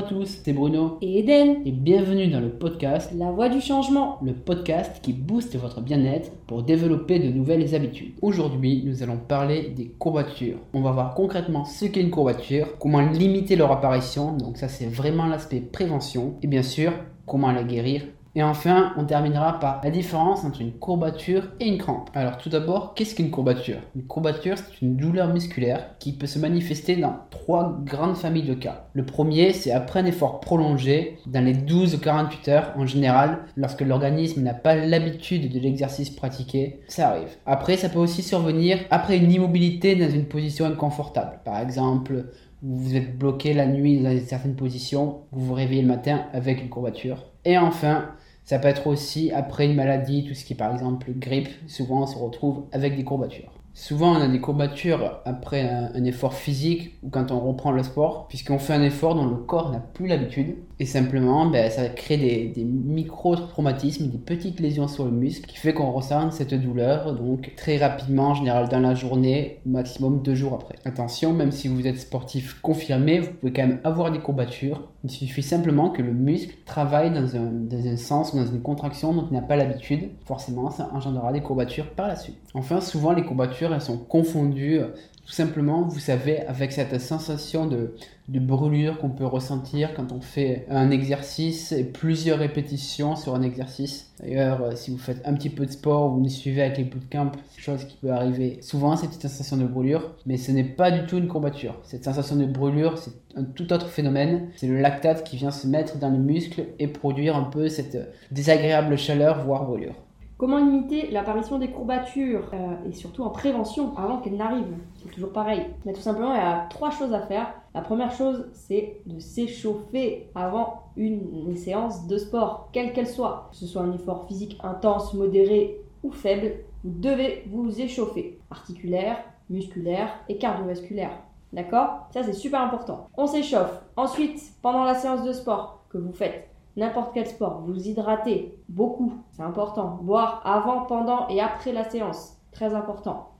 à tous, c'est Bruno et Eden et bienvenue dans le podcast La Voix du Changement, le podcast qui booste votre bien-être pour développer de nouvelles habitudes. Aujourd'hui, nous allons parler des courbatures. On va voir concrètement ce qu'est une courbature, comment limiter leur apparition, donc ça c'est vraiment l'aspect prévention, et bien sûr, comment la guérir et enfin, on terminera par la différence entre une courbature et une crampe. Alors tout d'abord, qu'est-ce qu'une courbature? Une courbature, c'est une douleur musculaire qui peut se manifester dans trois grandes familles de cas. Le premier, c'est après un effort prolongé, dans les 12 ou 48 heures en général, lorsque l'organisme n'a pas l'habitude de l'exercice pratiqué, ça arrive. Après, ça peut aussi survenir après une immobilité dans une position inconfortable. Par exemple, vous êtes bloqué la nuit dans une certaine position, vous vous réveillez le matin avec une courbature. Et enfin, ça peut être aussi après une maladie, tout ce qui est par exemple grippe, souvent on se retrouve avec des courbatures. Souvent, on a des courbatures après un, effort physique ou quand on reprend le sport, puisqu'on fait un effort dont le corps n'a plus l'habitude. Et simplement, ben, ça crée des, micro-traumatismes, des petites lésions sur le muscle, qui fait qu'on ressent cette douleur, donc très rapidement, en général dans la journée, maximum deux jours après. Attention, même si vous êtes sportif confirmé, vous pouvez quand même avoir des courbatures. Il suffit simplement que le muscle travaille dans un, dans un sens ou dans une contraction dont il n'a pas l'habitude. Forcément, ça engendrera des courbatures par la suite. Enfin, souvent, les courbatures elles sont confondues tout simplement, vous savez, avec cette sensation de, brûlure qu'on peut ressentir quand on fait un exercice et plusieurs répétitions sur un exercice. D'ailleurs, euh, si vous faites un petit peu de sport, vous nous suivez avec les bootcamps, c'est chose qui peut arriver souvent, cette petite sensation de brûlure, mais ce n'est pas du tout une courbature. Cette sensation de brûlure, c'est un tout autre phénomène. C'est le lactate qui vient se mettre dans le muscle et produire un peu cette désagréable chaleur, voire brûlure. Comment limiter l'apparition des courbatures euh, et surtout en prévention avant qu'elles n'arrivent? C'est toujours pareil. Mais tout simplement, il y a trois choses à faire. La première chose, c'est de s'échauffer avant une, séance de sport, quelle qu'elle soit. Que ce soit un effort physique intense, modéré ou faible, vous devez vous échauffer. Articulaire, musculaire et cardiovasculaire. D'accord? Ça, c'est super important. On s'échauffe. Ensuite, pendant la séance de sport que vous faites, n'importe quel sport, vous hydratez beaucoup, c'est important. Boire avant, pendant et après la séance, très important.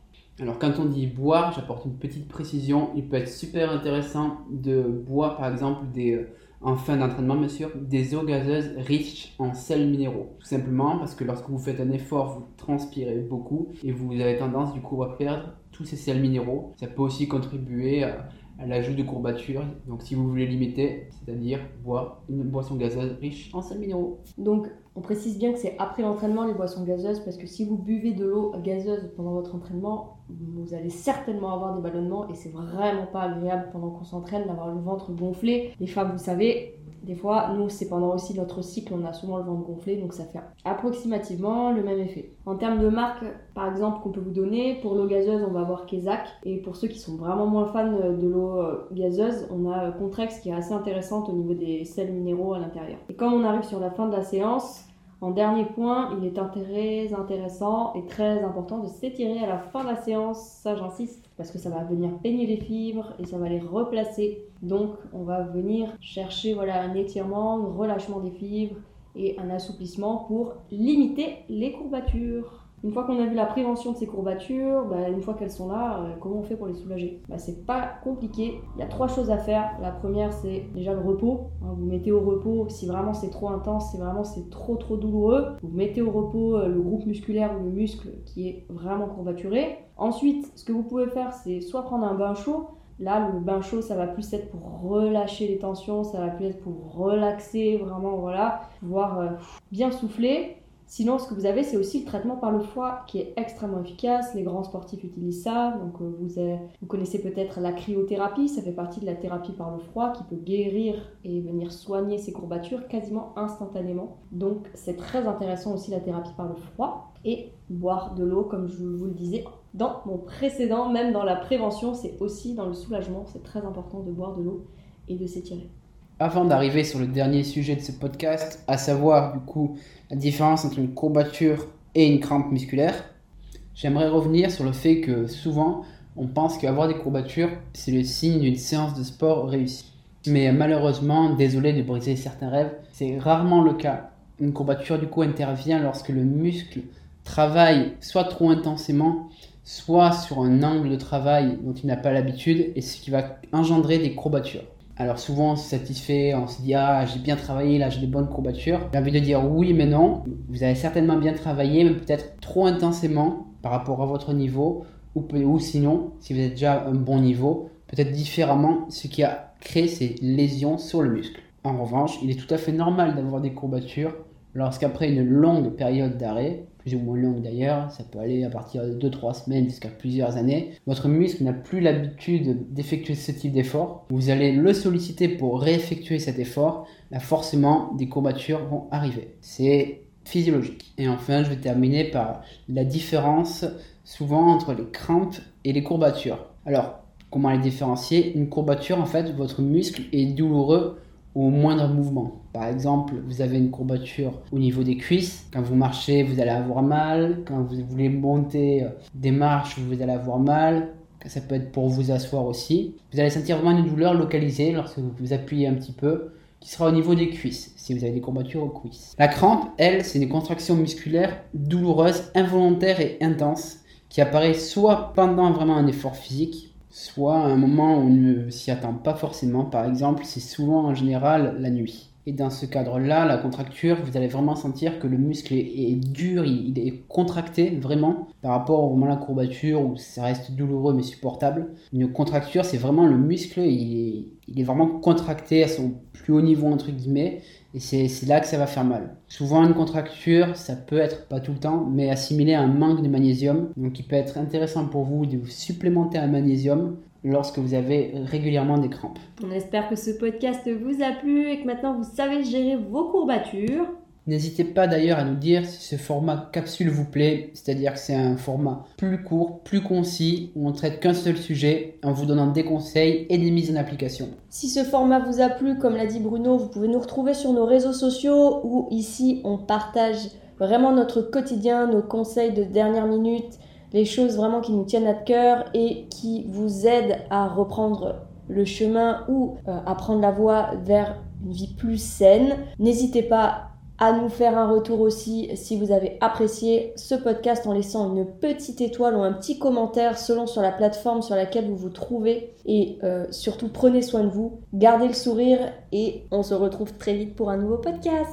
Alors quand on dit boire, j'apporte une petite précision. Il peut être super intéressant de boire par exemple des, euh, en fin d'entraînement bien sûr, des eaux gazeuses riches en sels minéraux. Tout simplement parce que lorsque vous faites un effort, vous transpirez beaucoup et vous avez tendance du coup à perdre tous ces sels minéraux. Ça peut aussi contribuer l'ajout de courbatures. Donc si vous voulez limiter, c'est-à-dire boire une boisson gazeuse riche en sels minéraux. Donc on précise bien que c'est après l'entraînement les boissons gazeuses parce que si vous buvez de l'eau gazeuse pendant votre entraînement, vous allez certainement avoir des ballonnements et c'est vraiment pas agréable pendant qu'on s'entraîne d'avoir le ventre gonflé. Les femmes, vous savez, des fois, nous, c'est pendant aussi notre cycle, on a souvent le ventre gonflé, donc ça fait approximativement le même effet. En termes de marque, par exemple, qu'on peut vous donner, pour l'eau gazeuse, on va avoir Kezak. Et pour ceux qui sont vraiment moins fans de l'eau euh, gazeuse, on a Contrex qui est assez intéressante au niveau des sels minéraux à l'intérieur. Et quand on arrive sur la fin de la séance, en dernier point, il est très intéressant et très important de s'étirer à la fin de la séance, ça j'insiste, parce que ça va venir peigner les fibres et ça va les replacer. Donc on va venir chercher voilà, un étirement, un relâchement des fibres et un assouplissement pour limiter les courbatures. Une fois qu'on a vu la prévention de ces courbatures, bah, une fois qu'elles sont là, euh, comment on fait pour les soulager? Bah, C'est pas compliqué. Il y a trois choses à faire. La première, c'est déjà le repos. Hein, vous mettez au repos si vraiment c'est trop intense, si vraiment c'est trop trop douloureux. Vous mettez au repos euh, le groupe musculaire ou le muscle qui est vraiment courbaturé. Ensuite, ce que vous pouvez faire, c'est soit prendre un bain chaud. Là, le bain chaud, ça va plus être pour relâcher les tensions, ça va plus être pour relaxer, vraiment, voilà, pouvoir euh, bien souffler. Sinon, ce que vous avez, c'est aussi le traitement par le foie qui est extrêmement efficace. Les grands sportifs utilisent ça. Donc, euh, vous, vous connaissez peut-être la cryothérapie. Ça fait partie de la thérapie par le froid qui peut guérir et venir soigner ces courbatures quasiment instantanément. Donc, c'est très intéressant aussi la thérapie par le froid. Et boire de l'eau, comme je vous le disais dans mon précédent, même dans la prévention, c'est aussi dans le soulagement. C'est très important de boire de l'eau et de s'étirer. Avant d'arriver sur le dernier sujet de ce podcast, à savoir du coup la différence entre une courbature et une crampe musculaire, j'aimerais revenir sur le fait que souvent on pense qu'avoir des courbatures, c'est le signe d'une séance de sport réussie. Mais malheureusement, désolé de briser certains rêves, c'est rarement le cas. Une courbature du coup intervient lorsque le muscle travaille soit trop intensément, soit sur un angle de travail dont il n'a pas l'habitude, et ce qui va engendrer des courbatures. Alors souvent on se satisfait, on se dit ah j'ai bien travaillé, là j'ai des bonnes courbatures. J'ai envie de dire oui mais non. Vous avez certainement bien travaillé, mais peut-être trop intensément par rapport à votre niveau, ou, ou sinon si vous êtes déjà un bon niveau, peut-être différemment, ce qui a créé ces lésions sur le muscle. En revanche, il est tout à fait normal d'avoir des courbatures lorsqu'après une longue période d'arrêt, plus ou moins longue d'ailleurs, ça peut aller à partir de 2-3 semaines jusqu'à plusieurs années, votre muscle n'a plus l'habitude d'effectuer ce type d'effort, vous allez le solliciter pour réeffectuer cet effort, là forcément des courbatures vont arriver. C'est physiologique. Et enfin, je vais terminer par la différence souvent entre les crampes et les courbatures. Alors, comment les différencier? Une courbature, en fait, votre muscle est douloureux au moindre mouvement. Par exemple, vous avez une courbature au niveau des cuisses. Quand vous marchez, vous allez avoir mal. Quand vous voulez monter euh, des marches, vous allez avoir mal. Ça peut être pour vous asseoir aussi. Vous allez sentir vraiment une douleur localisée lorsque vous appuyez un petit peu, qui sera au niveau des cuisses, si vous avez des courbatures aux cuisses. La crampe, elle, c'est une contraction musculaire douloureuse, involontaire et intense, qui apparaît soit pendant vraiment un effort physique, soit à un moment où on ne s'y attend pas forcément. Par exemple, c'est souvent en général la nuit. Et dans ce cadre-là, la contracture, vous allez vraiment sentir que le muscle est, dur, il, est contracté vraiment par rapport au moment de la courbature où ça reste douloureux mais supportable. Une contracture, c'est vraiment le muscle, il est, vraiment contracté à son plus haut niveau entre guillemets et c'est là que ça va faire mal. Souvent une contracture, ça peut être, pas tout le temps, mais assimilé à un manque de magnésium. Donc il peut être intéressant pour vous de vous supplémenter un magnésium lorsque vous avez régulièrement des crampes. On espère que ce podcast vous a plu et que maintenant vous savez gérer vos courbatures. N'hésitez pas d'ailleurs à nous dire si ce format capsule vous plaît, c'est-à-dire que c'est un format plus court, plus concis, où on traite qu'un seul sujet en vous donnant des conseils et des mises en application. Si ce format vous a plu, comme l'a dit Bruno, vous pouvez nous retrouver sur nos réseaux sociaux où ici on partage vraiment notre quotidien, nos conseils de dernière minute, les choses vraiment qui nous tiennent à cœur et qui vous aident à reprendre le chemin ou euh, à prendre la voie vers une vie plus saine. N'hésitez pas à nous faire un retour aussi si vous avez apprécié ce podcast en laissant une petite étoile ou un petit commentaire selon sur la plateforme sur laquelle vous vous trouvez. Et euh, surtout, prenez soin de vous, gardez le sourire et on se retrouve très vite pour un nouveau podcast.